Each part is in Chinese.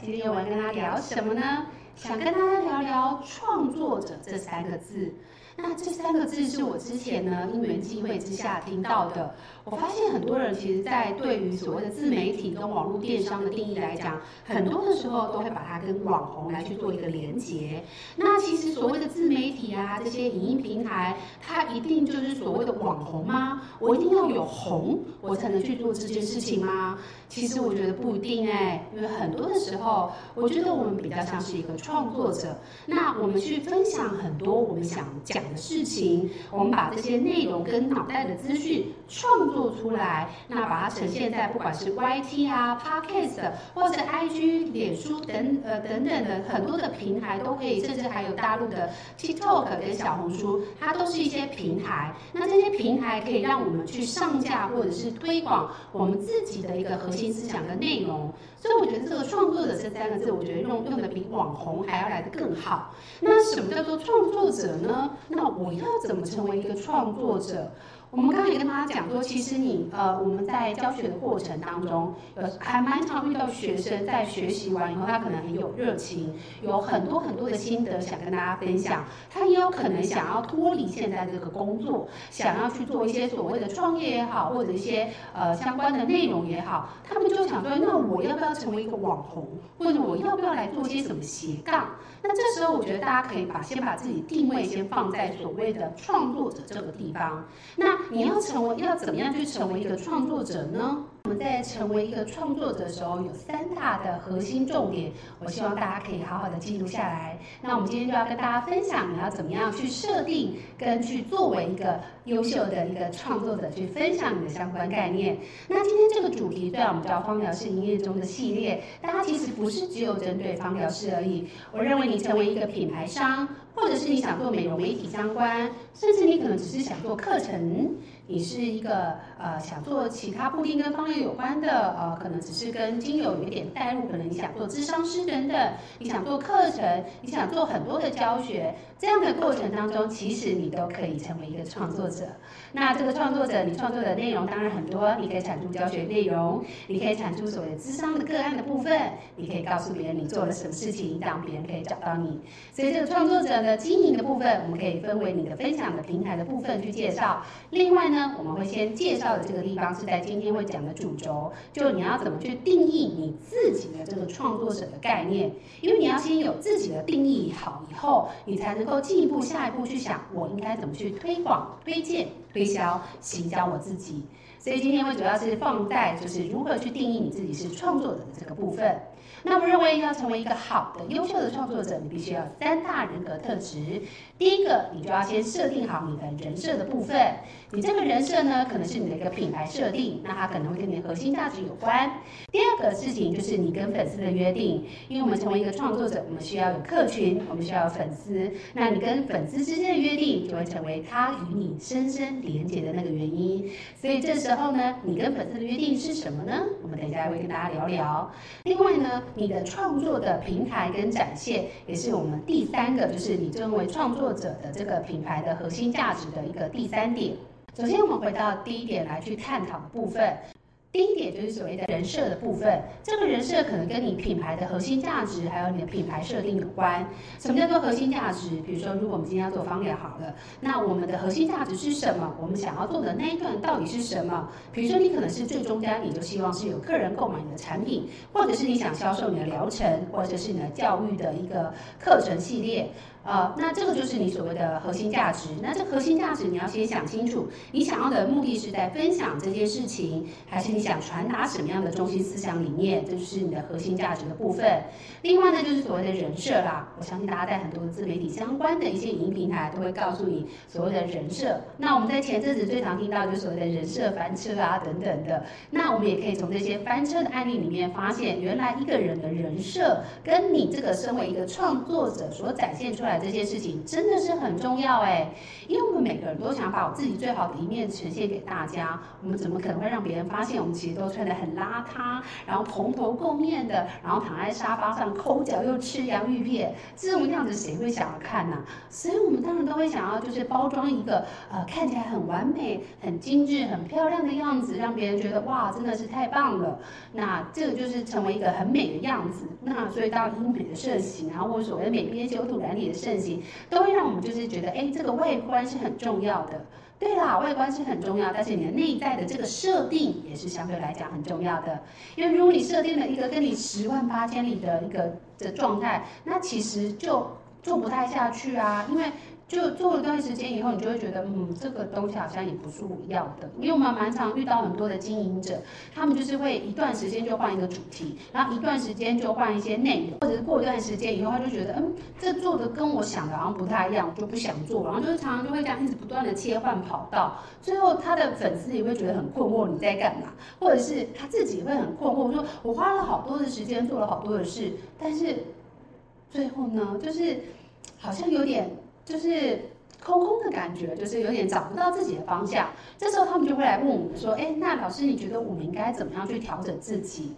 今天我要跟大家聊什么呢？想跟大家聊聊创作者这三个字。那这三个字是我之前呢因缘际会之下听到的。我发现很多人其实，在对于所谓的自媒体跟网络电商的定义来讲，很多的时候都会把它跟网红来去做一个连接。那其实所谓的自媒体啊，这些影音平台，它一定就是所谓的网红吗？我一定要有红，我才能去做这件事情吗？其实我觉得不一定哎，因为很多的时候，我觉得我们比较像是一个创作者。那我们去分享很多我们想讲的事情，我们把这些内容跟脑袋的资讯创作出来，那把它呈现在不管是 YT 啊、Podcast 或者 IG、脸书等呃等等的很多的平台都可以，甚至还有大陆的 TikTok 跟小红书，它都是一些平台。那这些平台可以让我们去上架或者是推广我们自己的一个核心思想跟内容。所以我觉得这个创作者这三个字，我觉得用用的比网红还要来的更好。那什么叫做创作者呢？那那我要怎么成为一个创作者？我们刚才也跟大家讲说，其实你呃，我们在教学的过程当中，有还蛮常遇到学生在学习完以后，他可能很有热情，有很多很多的心得想跟大家分享。他也有可能想要脱离现在这个工作，想要去做一些所谓的创业也好，或者一些呃相关的内容也好，他们就想说，那我要不要成为一个网红，或者我要不要来做些什么斜杠？那这时候我觉得大家可以把先把自己定位先放在所谓的创作者这个地方。那你要成为要怎么样去成为一个创作者呢？我们在成为一个创作者的时候，有三大的核心重点，我希望大家可以好好的记录下来。那我们今天就要跟大家分享，你要怎么样去设定跟去作为一个优秀的一个创作者，去分享你的相关概念。那今天这个主题，虽然我们叫芳疗师营业中的系列，但它其实不是只有针对芳疗师而已。我认为你成为一个品牌商，或者是你想做美容媒体相关，甚至你可能只是想做课程。你是一个呃想做其他布丁跟芳疗有关的，呃可能只是跟精油有一点带入，可能你想做智商师等等，你想做课程，你想做很多的教学，这样的过程当中，其实你都可以成为一个创作者。那这个创作者，你创作的内容当然很多，你可以产出教学内容，你可以产出所谓的咨商的个案的部分，你可以告诉别人你做了什么事情，让别人可以找到你。所以这个创作者的经营的部分，我们可以分为你的分享的平台的部分去介绍。另外呢，我们会先介绍的这个地方是在今天会讲的主轴，就你要怎么去定义你自己的这个创作者的概念，因为你要先有自己的定义好以后，你才能够进一步下一步去想我应该怎么去推广、推荐、推销、行销我自己。所以今天会主要是放在就是如何去定义你自己是创作者的这个部分。那我认为要成为一个好的、优秀的创作者，你必须要三大人格特质。第一个，你就要先设定好你的人设的部分。你这个人设呢，可能是你的一个品牌设定，那它可能会跟你的核心价值有关。第二个事情就是你跟粉丝的约定，因为我们成为一个创作者，我们需要有客群，我们需要有粉丝。那你跟粉丝之间的约定，就会成为他与你深深连接的那个原因。所以这时候呢，你跟粉丝的约定是什么呢？我们等一下会跟大家聊聊。另外呢，你的创作的平台跟展现，也是我们第三个，就是你作为创作作者的这个品牌的核心价值的一个第三点。首先，我们回到第一点来去探讨的部分。第一点就是所谓的人设的部分，这个人设可能跟你品牌的核心价值，还有你的品牌设定有关。什么叫做核心价值？比如说，如果我们今天要做芳疗好了，那我们的核心价值是什么？我们想要做的那一段到底是什么？比如说，你可能是最终端，你就希望是有个人购买你的产品，或者是你想销售你的疗程，或者是你的教育的一个课程系列。呃，那这个就是你所谓的核心价值。那这核心价值你要先想清楚，你想要的目的是在分享这件事情，还是你想传达什么样的中心思想理念？这就是你的核心价值的部分。另外呢，就是所谓的人设啦。我相信大家在很多自媒体相关的一些影音平台都会告诉你所谓的人设。那我们在前阵子最常听到就是所谓的人设翻车啊等等的。那我们也可以从这些翻车的案例里面发现，原来一个人的人设跟你这个身为一个创作者所展现出来这件事情真的是很重要哎，因为我们每个人都想把我自己最好的一面呈现给大家，我们怎么可能会让别人发现我其实都穿得很邋遢，然后蓬头垢面的，然后躺在沙发上抠脚又吃洋芋片，这种样子谁会想要看呢？所以我们当然都会想要就是包装一个呃看起来很完美、很精致、很漂亮的样子，让别人觉得哇真的是太棒了。那这个就是成为一个很美的样子。那所以到医美的盛行，然后或者所谓的美边修图染理的盛行，都会让我们就是觉得，哎，这个外观是很重要的。对啦，外观是很重要，但是你的内在的这个设定也是相对来讲很重要的。因为如果你设定了一个跟你十万八千里的一个的状态，那其实就做不太下去啊，因为。就做了一段时间以后，你就会觉得，嗯，这个东西好像也不是我要的。因为我们蛮常遇到很多的经营者，他们就是会一段时间就换一个主题，然后一段时间就换一些内容，或者是过一段时间以后，他就觉得，嗯，这做的跟我想的好像不太一样，就不想做。然后就是常常就会这样一直不断的切换跑道，最后他的粉丝也会觉得很困惑，你在干嘛？或者是他自己会很困惑，说我花了好多的时间做了好多的事，但是最后呢，就是好像有点。就是空空的感觉，就是有点找不到自己的方向。这时候他们就会来问我们说：“哎，那老师，你觉得我们应该怎么样去调整自己？”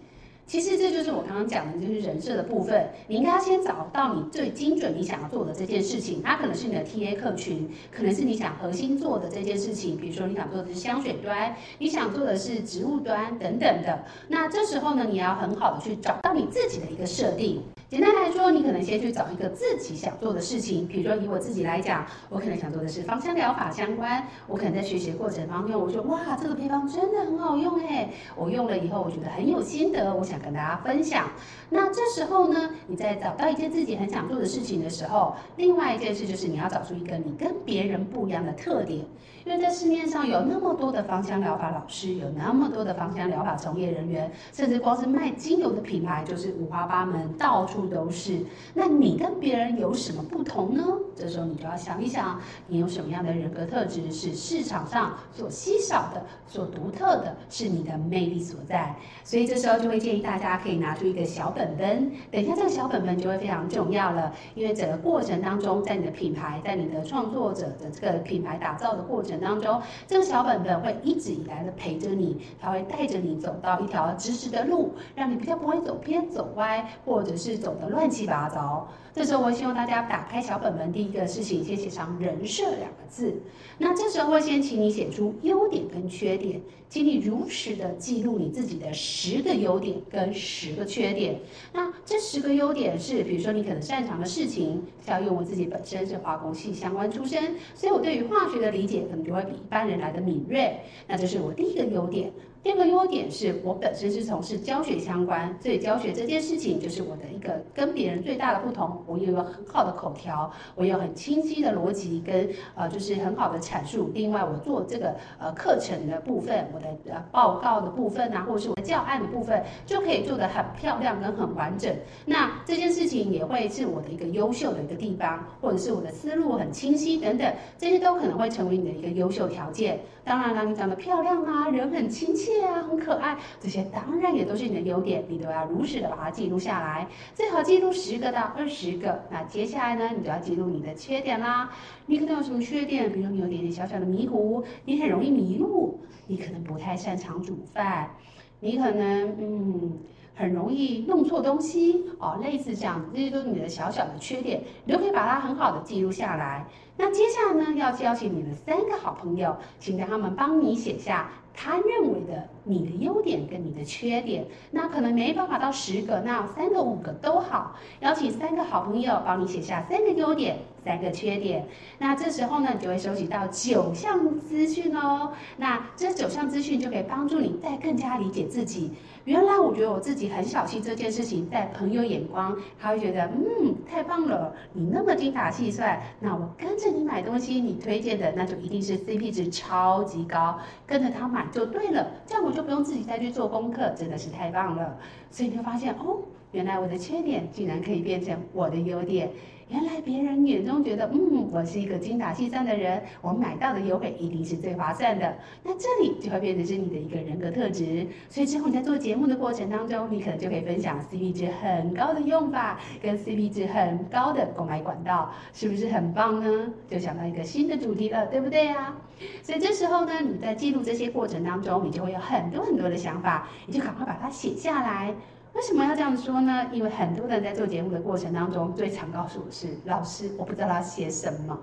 其实这就是我刚刚讲的，就是人设的部分。你应该要先找到你最精准你想要做的这件事情，它可能是你的 TA 客群，可能是你想核心做的这件事情。比如说你想做的是香水端，你想做的是植物端等等的。那这时候呢，你要很好的去找到你自己的一个设定。简单来说，你可能先去找一个自己想做的事情。比如说以我自己来讲，我可能想做的是芳香疗法相关。我可能在学习的过程当中，我说哇，这个配方真的很好用哎，我用了以后我觉得很有心得，我想跟大家分享。那这时候呢，你在找到一件自己很想做的事情的时候，另外一件事就是你要找出一个你跟别人不一样的特点。因为在市面上有那么多的芳香疗法老师，有那么多的芳香疗法从业人员，甚至光是卖精油的品牌就是五花八门，到处都是。那你跟别人有什么不同呢？这时候你就要想一想，你有什么样的人格特质是市场上所稀少的、所独特的，是你的魅力所在。所以这时候就会建议大大家可以拿出一个小本本，等一下这个小本本就会非常重要了，因为整个过程当中，在你的品牌，在你的创作者的这个品牌打造的过程。当中，这个小本本会一直以来的陪着你，它会带着你走到一条直直的路，让你比较不会走偏走歪，或者是走的乱七八糟。这时候，我希望大家打开小本本，第一个事情先写上“人设”两个字。那这时候会先请你写出优点跟缺点，请你如实的记录你自己的十个优点跟十个缺点。那这十个优点是，比如说你可能擅长的事情，像因为我自己本身是化工系相关出身，所以我对于化学的理解可能就会比一般人来的敏锐。那这是我第一个优点。第二个优点是我本身是从事教学相关，所以教学这件事情就是我的一个跟别人最大的不同。我也有很好的口条，我有很清晰的逻辑跟呃就是很好的阐述。另外，我做这个呃课程的部分，我的呃报告的部分啊，或者是我的教案的部分，就可以做得很漂亮跟很完整。那这件事情也会是我的一个优秀的一个地方，或者是我的思路很清晰等等，这些都可能会成为你的一个优秀条件。当然啦，你长得漂亮啊，人很亲切啊，很可爱，这些当然也都是你的优点，你都要如实的把它记录下来，最好记录十个到二十个。那接下来呢，你就要记录你的缺点啦。你可能有什么缺点？比如你有点点小小的迷糊，你很容易迷路，你可能不太擅长煮饭，你可能嗯。很容易弄错东西哦，类似这样，这些都是你的小小的缺点，你都可以把它很好的记录下来。那接下来呢，要邀请你的三个好朋友，请让他们帮你写下他认为的你的优点跟你的缺点。那可能没办法到十个，那三个五个都好。邀请三个好朋友帮你写下三个优点，三个缺点。那这时候呢，你就会收集到九项资讯哦。那这九项资讯就可以帮助你再更加理解自己。原来我觉得我自己很小气这件事情，在朋友眼光，他会觉得，嗯，太棒了，你那么精打细算，那我跟着你买东西，你推荐的那就一定是 CP 值超级高，跟着他买就对了，这样我就不用自己再去做功课，真的是太棒了。所以你会发现，哦，原来我的缺点竟然可以变成我的优点。原来别人眼中觉得，嗯，我是一个精打细算的人，我买到的优惠一定是最划算的。那这里就会变成是你的一个人格特质。所以之后你在做节目的过程当中，你可能就可以分享 CP 值很高的用法，跟 CP 值很高的购买管道，是不是很棒呢？就想到一个新的主题了，对不对呀？所以这时候呢，你在记录这些过程当中，你就会有很多很多的想法，你就赶快把它写下来。为什么要这样说呢？因为很多人在做节目的过程当中，最常告诉我是老师，我不知道要写什么。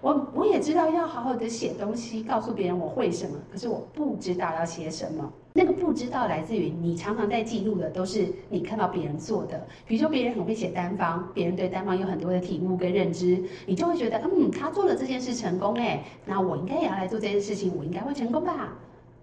我我也知道要好好的写东西，告诉别人我会什么，可是我不知道要写什么。那个不知道来自于你常常在记录的都是你看到别人做的，比如说别人很会写单方，别人对单方有很多的体悟跟认知，你就会觉得，嗯，他做了这件事成功，哎，那我应该也要来做这件事情，我应该会成功吧？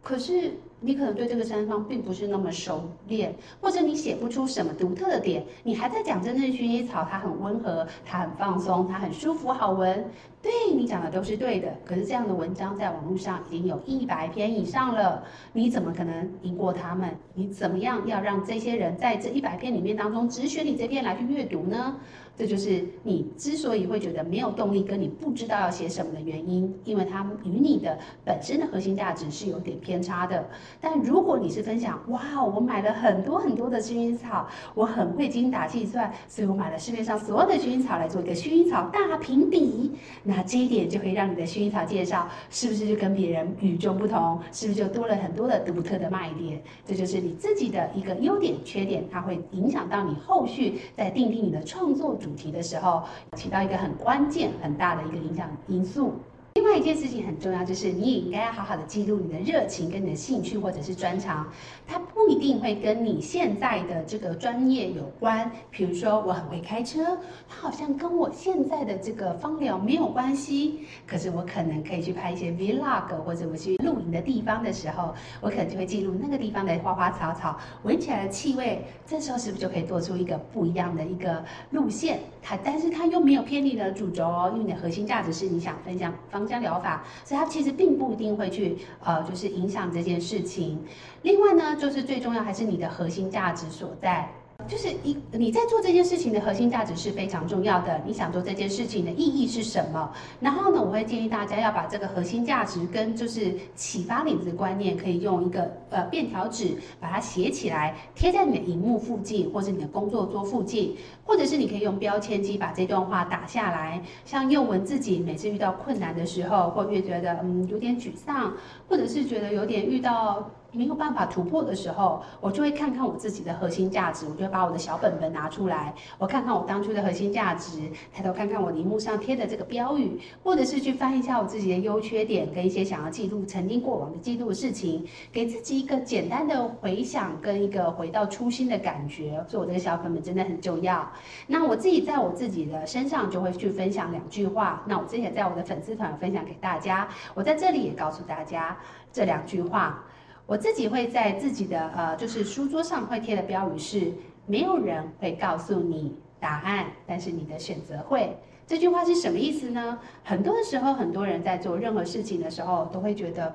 可是。你可能对这个三方并不是那么熟练，或者你写不出什么独特的点，你还在讲真正薰衣草，它很温和，它很放松，它很舒服，好闻。对，你讲的都是对的，可是这样的文章在网络上已经有一百篇以上了，你怎么可能赢过他们？你怎么样要让这些人在这一百篇里面当中只选你这篇来去阅读呢？这就是你之所以会觉得没有动力，跟你不知道要写什么的原因，因为它与你的本身的核心价值是有点偏差的。但如果你是分享，哇，我买了很多很多的薰衣草，我很会精打细算，所以我买了市面上所有的薰衣草来做一个薰衣草大评比，那这一点就可以让你的薰衣草介绍是不是就跟别人与众不同？是不是就多了很多的独特的卖点？这就是你自己的一个优点、缺点，它会影响到你后续在定定你的创作主主题的时候，起到一个很关键、很大的一个影响因素。另外一件事情很重要，就是你也应该要好好的记录你的热情跟你的兴趣或者是专长，它不一定会跟你现在的这个专业有关。比如说我很会开车，它好像跟我现在的这个芳疗没有关系，可是我可能可以去拍一些 vlog，或者我去露营的地方的时候，我可能就会记录那个地方的花花草草，闻起来的气味，这时候是不是就可以做出一个不一样的一个路线？它但是它又没有偏离的主轴哦，因为你的核心价值是你想分享芳。香疗法，所以它其实并不一定会去呃，就是影响这件事情。另外呢，就是最重要还是你的核心价值所在。就是一你在做这件事情的核心价值是非常重要的。你想做这件事情的意义是什么？然后呢，我会建议大家要把这个核心价值跟就是启发你的观念，可以用一个呃便条纸把它写起来，贴在你的荧幕附近，或者你的工作桌附近，或者是你可以用标签机把这段话打下来。像宥雯自己每次遇到困难的时候，或越觉得嗯有点沮丧，或者是觉得有点遇到。没有办法突破的时候，我就会看看我自己的核心价值，我就会把我的小本本拿出来，我看看我当初的核心价值，抬头看看我荧幕上贴的这个标语，或者是去翻一下我自己的优缺点，跟一些想要记录曾经过往的记录的事情，给自己一个简单的回想跟一个回到初心的感觉。所以我这个小本本真的很重要。那我自己在我自己的身上就会去分享两句话。那我之前在我的粉丝团分享给大家，我在这里也告诉大家这两句话。我自己会在自己的呃，就是书桌上会贴的标语是：没有人会告诉你答案，但是你的选择会。这句话是什么意思呢？很多的时候，很多人在做任何事情的时候，都会觉得，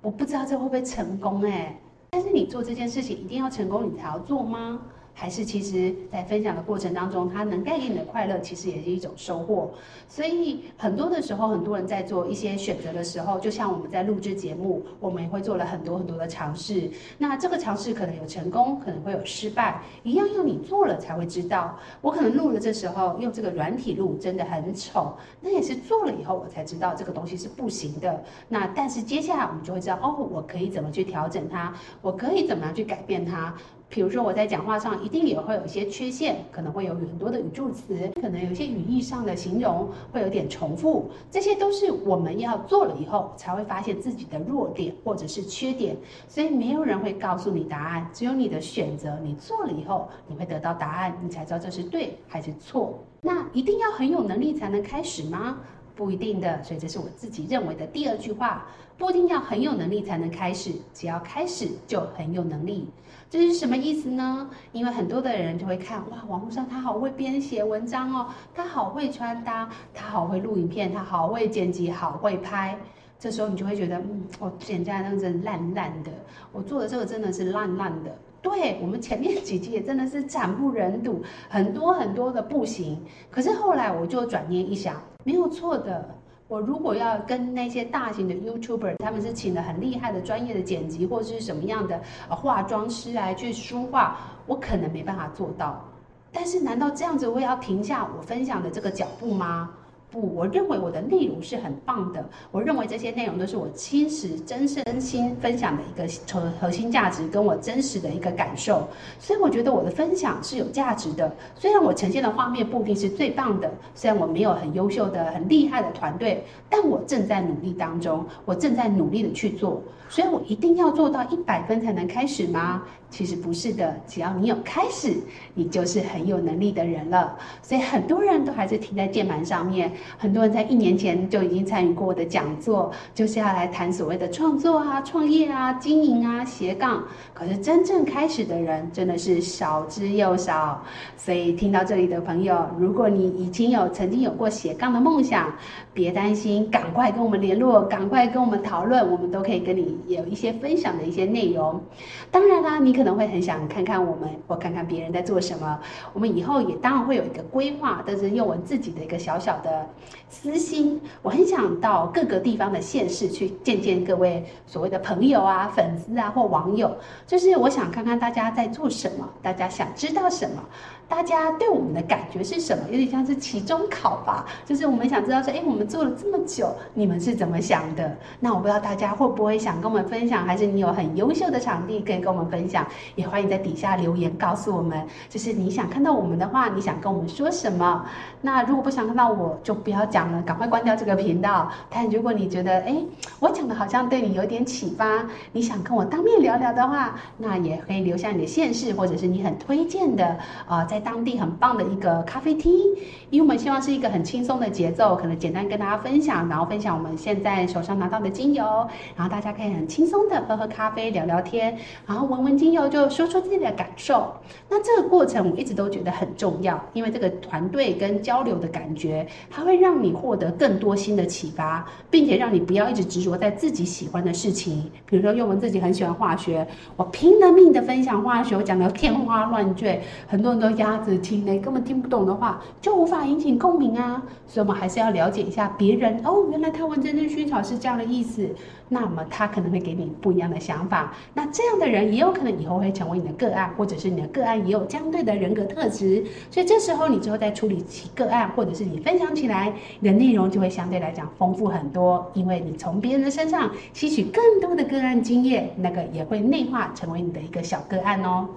我不知道这会不会成功哎。但是你做这件事情一定要成功，你才要做吗？还是其实，在分享的过程当中，它能带给你的快乐，其实也是一种收获。所以很多的时候，很多人在做一些选择的时候，就像我们在录制节目，我们也会做了很多很多的尝试。那这个尝试可能有成功，可能会有失败，一样要你做了才会知道。我可能录了这时候用这个软体录，真的很丑，那也是做了以后我才知道这个东西是不行的。那但是接下来我们就会知道，哦，我可以怎么去调整它，我可以怎么样去改变它。比如说我在讲话上一定也会有一些缺陷，可能会有很多的语助词，可能有些语义上的形容会有点重复，这些都是我们要做了以后才会发现自己的弱点或者是缺点。所以没有人会告诉你答案，只有你的选择。你做了以后，你会得到答案，你才知道这是对还是错。那一定要很有能力才能开始吗？不一定的。所以这是我自己认为的第二句话。不一定要很有能力才能开始，只要开始就很有能力。这是什么意思呢？因为很多的人就会看，哇，网络上他好会编写文章哦，他好会穿搭，他好会录影片，他好会剪辑，好会拍。这时候你就会觉得，嗯，我剪下来那真烂烂的，我做的这个真的是烂烂的。对，我们前面几集也真的是惨不忍睹，很多很多的不行。可是后来我就转念一想，没有错的。我如果要跟那些大型的 YouTuber，他们是请了很厉害的专业的剪辑或者是什么样的化妆师来去梳化，我可能没办法做到。但是难道这样子我也要停下我分享的这个脚步吗？我认为我的内容是很棒的。我认为这些内容都是我真实、真身、心分享的一个核核心价值，跟我真实的一个感受。所以我觉得我的分享是有价值的。虽然我呈现的画面不一定是最棒的，虽然我没有很优秀的、很厉害的团队，但我正在努力当中，我正在努力的去做。所以我一定要做到一百分才能开始吗？其实不是的，只要你有开始，你就是很有能力的人了。所以很多人都还是停在键盘上面，很多人在一年前就已经参与过我的讲座，就是要来谈所谓的创作啊、创业啊、经营啊、斜杠。可是真正开始的人真的是少之又少。所以听到这里的朋友，如果你已经有曾经有过斜杠的梦想，别担心，赶快跟我们联络，赶快跟我们讨论，我们都可以跟你有一些分享的一些内容。当然啦，你可能会很想看看我们，或看看别人在做什么。我们以后也当然会有一个规划，但是用我自己的一个小小的私心，我很想到各个地方的县市去见见各位所谓的朋友啊、粉丝啊或网友，就是我想看看大家在做什么，大家想知道什么。大家对我们的感觉是什么？有点像是期中考吧，就是我们想知道说，哎，我们做了这么久，你们是怎么想的？那我不知道大家会不会想跟我们分享，还是你有很优秀的场地可以跟我们分享？也欢迎在底下留言告诉我们，就是你想看到我们的话，你想跟我们说什么？那如果不想看到我，就不要讲了，赶快关掉这个频道。但如果你觉得，哎，我讲的好像对你有点启发，你想跟我当面聊聊的话，那也可以留下你的现世，或者是你很推荐的，啊、呃，在当地很棒的一个咖啡厅，因为我们希望是一个很轻松的节奏，可能简单跟跟大家分享，然后分享我们现在手上拿到的精油，然后大家可以很轻松的喝喝咖啡、聊聊天，然后闻闻精油，就说出自己的感受。那这个过程我一直都觉得很重要，因为这个团队跟交流的感觉，它会让你获得更多新的启发，并且让你不要一直执着在自己喜欢的事情。比如说，因为我们自己很喜欢化学，我拼了命的分享化学，我讲的天花乱坠，很多人都压着听呢，根本听不懂的话，就无法引起共鸣啊。所以，我们还是要了解一下别人哦。原来他闻真正薰草是这样的意思，那么他可能会给你不一样的想法。那这样的人也有可能以后会成为你的个案，或者是你的个案也有相对的人格特质。所以这时候你之后再处理起个案，或者是你分享起来，你的内容就会相对来讲丰富很多，因为你从别人的身上吸取更多的个案经验，那个也会内化成为你的一个小个案哦。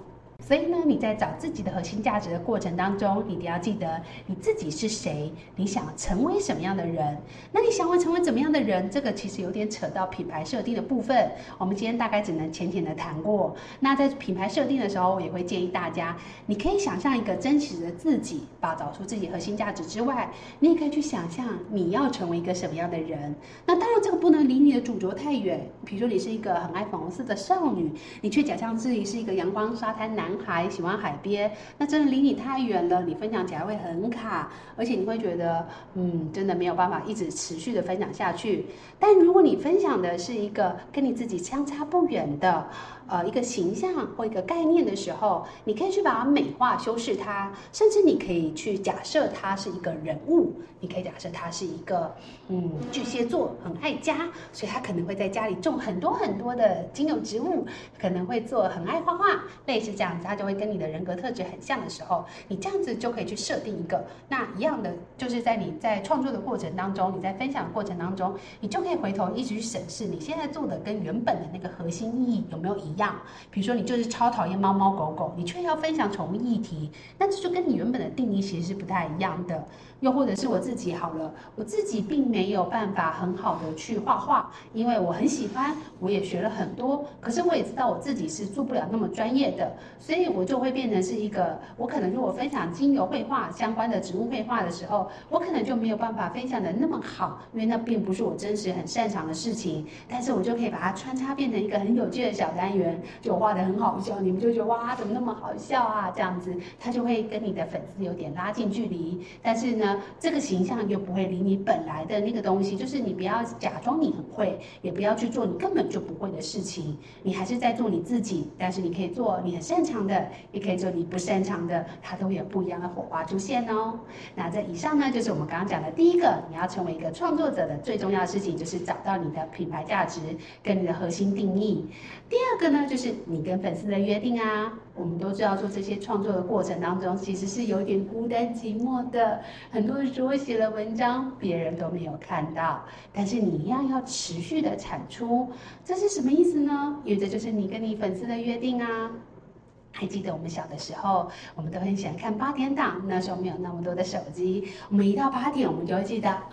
所以呢，你在找自己的核心价值的过程当中，你一定要记得你自己是谁，你想成为什么样的人。那你想要成为怎么样的人？这个其实有点扯到品牌设定的部分。我们今天大概只能浅浅的谈过。那在品牌设定的时候，我也会建议大家，你可以想象一个真实的自己，把找出自己核心价值之外，你也可以去想象你要成为一个什么样的人。那当然，这个不能离你的主轴太远。比如说，你是一个很爱粉红色的少女，你却假象自己是一个阳光沙滩男。还喜欢海边，那真的离你太远了，你分享起来会很卡，而且你会觉得，嗯，真的没有办法一直持续的分享下去。但如果你分享的是一个跟你自己相差不远的，呃，一个形象或一个概念的时候，你可以去把它美化、修饰它，甚至你可以去假设它是一个人物，你可以假设它是一个，嗯，巨蟹座很爱家，所以他可能会在家里种很多很多的精油植物，可能会做很爱画画，类似这样子，他就会跟你的人格特质很像的时候，你这样子就可以去设定一个，那一样的就是在你在创作的过程当中，你在分享的过程当中，你就可以回头一直去审视你现在做的跟原本的那个核心意义有没有一。样比如说，你就是超讨厌猫猫狗狗，你却要分享宠物议题，那这就跟你原本的定义其实是不太一样的。又或者是我自己好了，我自己并没有办法很好的去画画，因为我很喜欢，我也学了很多，可是我也知道我自己是做不了那么专业的。所以我就会变成是一个，我可能如果分享精油绘画相关的植物绘画的时候，我可能就没有办法分享的那么好，因为那并不是我真实很擅长的事情。但是我就可以把它穿插变成一个很有趣的小单元，就画得很好笑，你们就觉得哇，怎么那么好笑啊？这样子，他就会跟你的粉丝有点拉近距离。但是呢，这个形象又不会离你本来的那个东西，就是你不要假装你很会，也不要去做你根本就不会的事情，你还是在做你自己。但是你可以做你很擅长的，也可以做你不擅长的，它都有不一样的火花出现哦。那这以上呢，就是我们刚刚讲的第一个，你要成为一个创作者的最重要的事情，就是找到你的品牌价值跟你的核心定义。第二个那，就是你跟粉丝的约定啊。我们都知道，做这些创作的过程当中，其实是有点孤单寂寞的。很多时候写了文章，别人都没有看到，但是你一样要持续的产出，这是什么意思呢？因为这就是你跟你粉丝的约定啊。还记得我们小的时候，我们都很喜欢看八点档。那时候没有那么多的手机，我们一到八点，我们就会记得啊，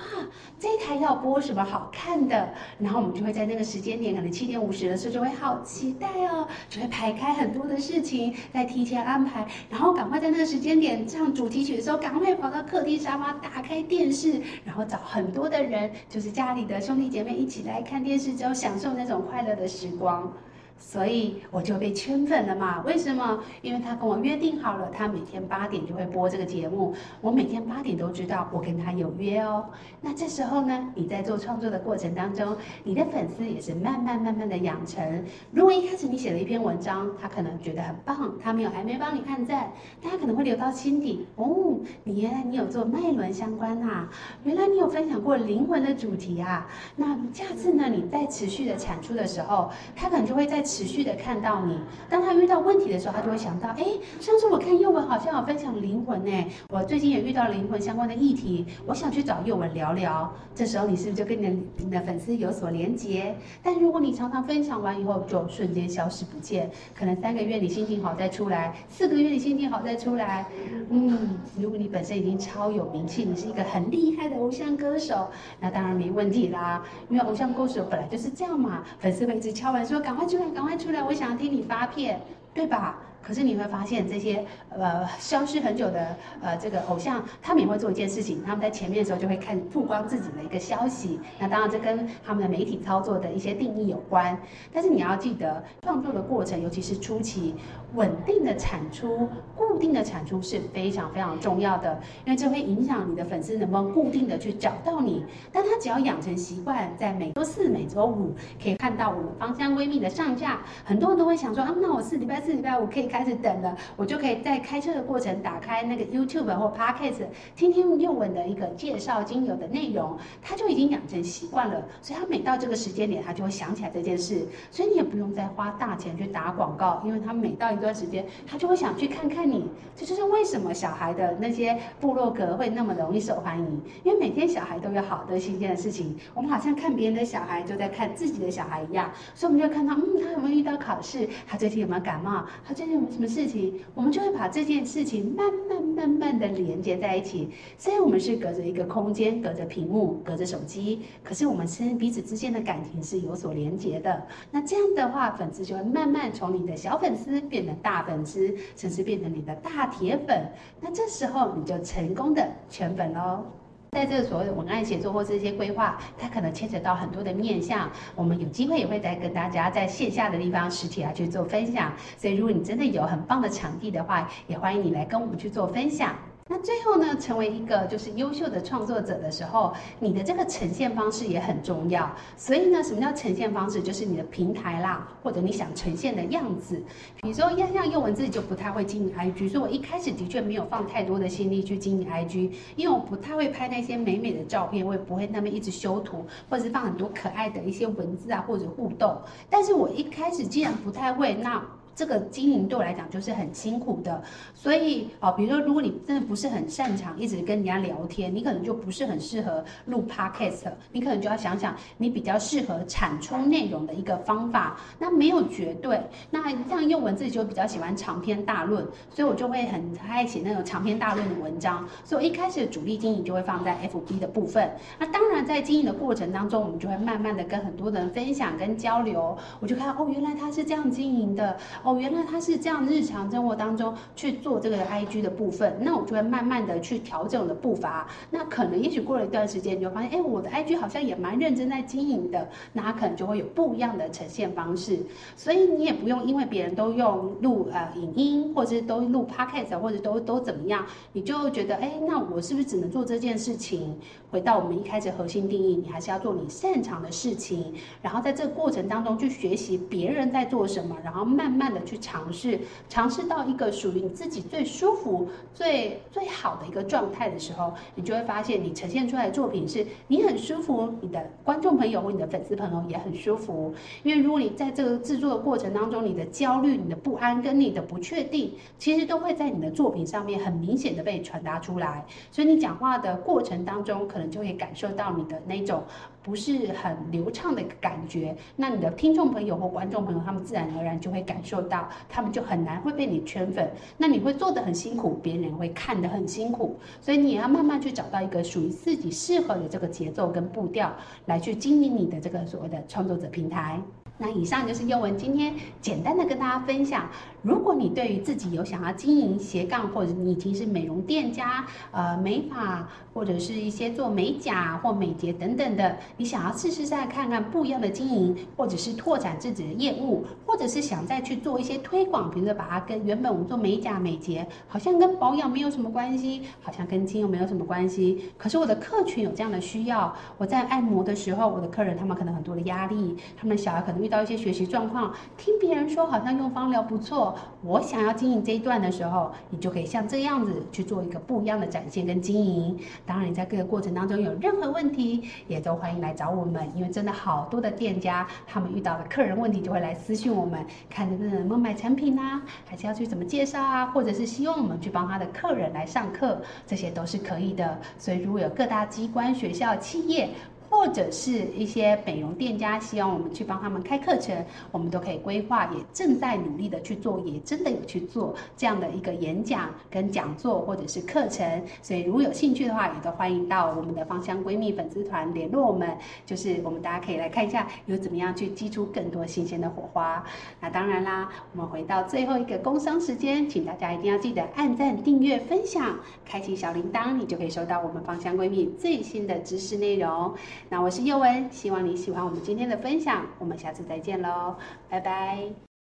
这台要播什么好看的，然后我们就会在那个时间点，可能七点五十的时候就会好期待哦，就会排开很多的事情，再提前安排，然后赶快在那个时间点唱主题曲的时候，赶快跑到客厅沙发，打开电视，然后找很多的人，就是家里的兄弟姐妹一起来看电视，之后享受那种快乐的时光。所以我就被圈粉了嘛？为什么？因为他跟我约定好了，他每天八点就会播这个节目。我每天八点都知道我跟他有约哦。那这时候呢，你在做创作的过程当中，你的粉丝也是慢慢慢慢的养成。如果一开始你写了一篇文章，他可能觉得很棒，他没有还没帮你按赞，但他可能会留到心底哦。你原来你有做脉轮相关啊，原来你有分享过灵魂的主题啊。那下次呢，你在持续的产出的时候，他可能就会在。持续的看到你，当他遇到问题的时候，他就会想到，哎，上次我看宥雯好像有分享灵魂呢，我最近也遇到灵魂相关的议题，我想去找宥雯聊聊。这时候你是不是就跟你的你的粉丝有所连结？但如果你常常分享完以后就瞬间消失不见，可能三个月你心情好再出来，四个月你心情好再出来，嗯，如果你本身已经超有名气，你是一个很厉害的偶像歌手，那当然没问题啦，因为偶像歌手本来就是这样嘛，粉丝会一直敲碗说，赶快出来。赶快出来！我想要听你发片，对吧？可是你会发现，这些呃消失很久的呃这个偶像，他们也会做一件事情，他们在前面的时候就会看曝光自己的一个消息。那当然，这跟他们的媒体操作的一些定义有关。但是你要记得，创作的过程，尤其是初期，稳定的产出、固定的产出是非常非常重要的，因为这会影响你的粉丝能不能固定的去找到你。但他只要养成习惯，在每周四、每周五可以看到我们芳香闺蜜的上架，很多人都会想说啊，那我是礼拜四、礼拜五可以。开始等了，我就可以在开车的过程打开那个 YouTube 或 Podcast，听听宥雯的一个介绍精油的内容，他就已经养成习惯了，所以他每到这个时间点，他就会想起来这件事，所以你也不用再花大钱去打广告，因为他每到一个段时间，他就会想去看看你。这就是为什么小孩的那些部落格会那么容易受欢迎，因为每天小孩都有好多新鲜的事情，我们好像看别人的小孩就在看自己的小孩一样，所以我们就看到，嗯，他有没有遇到考试？他最近有没有感冒？他最近有没有。什么事情，我们就会把这件事情慢慢慢慢的连接在一起。虽然我们是隔着一个空间，隔着屏幕，隔着手机，可是我们是彼此之间的感情是有所连接的。那这样的话，粉丝就会慢慢从你的小粉丝变成大粉丝，甚至变成你的大铁粉。那这时候你就成功的圈粉喽。在这个所谓的文案写作或这些规划，它可能牵扯到很多的面向，我们有机会也会再跟大家在线下的地方实体来去做分享。所以，如果你真的有很棒的场地的话，也欢迎你来跟我们去做分享。那最后呢，成为一个就是优秀的创作者的时候，你的这个呈现方式也很重要。所以呢，什么叫呈现方式？就是你的平台啦，或者你想呈现的样子。比如说，像像宥雯自己就不太会经营 IG，所以我一开始的确没有放太多的心力去经营 IG，因为我不太会拍那些美美的照片，我也不会那么一直修图，或者是放很多可爱的一些文字啊，或者互动。但是我一开始既然不太会，那这个经营对我来讲就是很辛苦的，所以哦，比如说，如果你真的不是很擅长一直跟人家聊天，你可能就不是很适合录 podcast，你可能就要想想你比较适合产出内容的一个方法。那没有绝对，那像宥雯自己就比较喜欢长篇大论，所以我就会很爱写那种长篇大论的文章。所以我一开始的主力经营就会放在 FB 的部分。那当然在经营的过程当中，我们就会慢慢的跟很多人分享跟交流，我就看哦，原来他是这样经营的。哦，原来他是这样日常生活当中去做这个 IG 的部分，那我就会慢慢的去调整我的步伐。那可能也许过了一段时间，你就发现，哎，我的 IG 好像也蛮认真在经营的，那他可能就会有不一样的呈现方式。所以你也不用因为别人都用录呃影音，或者是都录 Podcast，或者都都怎么样，你就觉得，哎，那我是不是只能做这件事情？回到我们一开始核心定义，你还是要做你擅长的事情，然后在这个过程当中去学习别人在做什么，然后慢慢去尝试，尝试到一个属于你自己最舒服、最最好的一个状态的时候，你就会发现你呈现出来的作品是你很舒服，你的观众朋友或你的粉丝朋友也很舒服。因为如果你在这个制作的过程当中，你的焦虑、你的不安跟你的不确定，其实都会在你的作品上面很明显的被传达出来。所以你讲话的过程当中，可能就会感受到你的那种不是很流畅的一个感觉，那你的听众朋友或观众朋友，他们自然而然就会感受到，他们就很难会被你圈粉。那你会做得很辛苦，别人会看得很辛苦，所以你也要慢慢去找到一个属于自己适合的这个节奏跟步调，来去经营你的这个所谓的创作者平台。那以上就是宥雯今天简单的跟大家分享。如果你对于自己有想要经营斜杠，或者你已经是美容店家、呃美发，或者是一些做美甲或美睫等等的，你想要试试再看看不一样的经营，或者是拓展自己的业务，或者是想再去做一些推广，比如说把它跟原本我们做美甲美睫，好像跟保养没有什么关系，好像跟精油没有什么关系。可是我的客群有这样的需要，我在按摩的时候，我的客人他们可能很多的压力，他们小孩可能遇到一些学习状况，听别人说好像用芳疗不错。我想要经营这一段的时候，你就可以像这样子去做一个不一样的展现跟经营。当然，你在各个过程当中有任何问题，也都欢迎来找我们，因为真的好多的店家，他们遇到的客人问题就会来私信我们，看能不能买产品啊，还是要去怎么介绍啊，或者是希望我们去帮他的客人来上课，这些都是可以的。所以，如果有各大机关、学校、企业，或者是一些美容店家希望我们去帮他们开课程，我们都可以规划，也正在努力的去做，也真的有去做这样的一个演讲跟讲座或者是课程。所以如果有兴趣的话，也都欢迎到我们的芳香闺蜜粉丝团联络我们，就是我们大家可以来看一下有怎么样去激出更多新鲜的火花。那当然啦，我们回到最后一个工商时间，请大家一定要记得按赞、订阅、分享、开启小铃铛，你就可以收到我们芳香闺蜜最新的知识内容。那我是叶文，希望你喜欢我们今天的分享，我们下次再见喽，拜拜。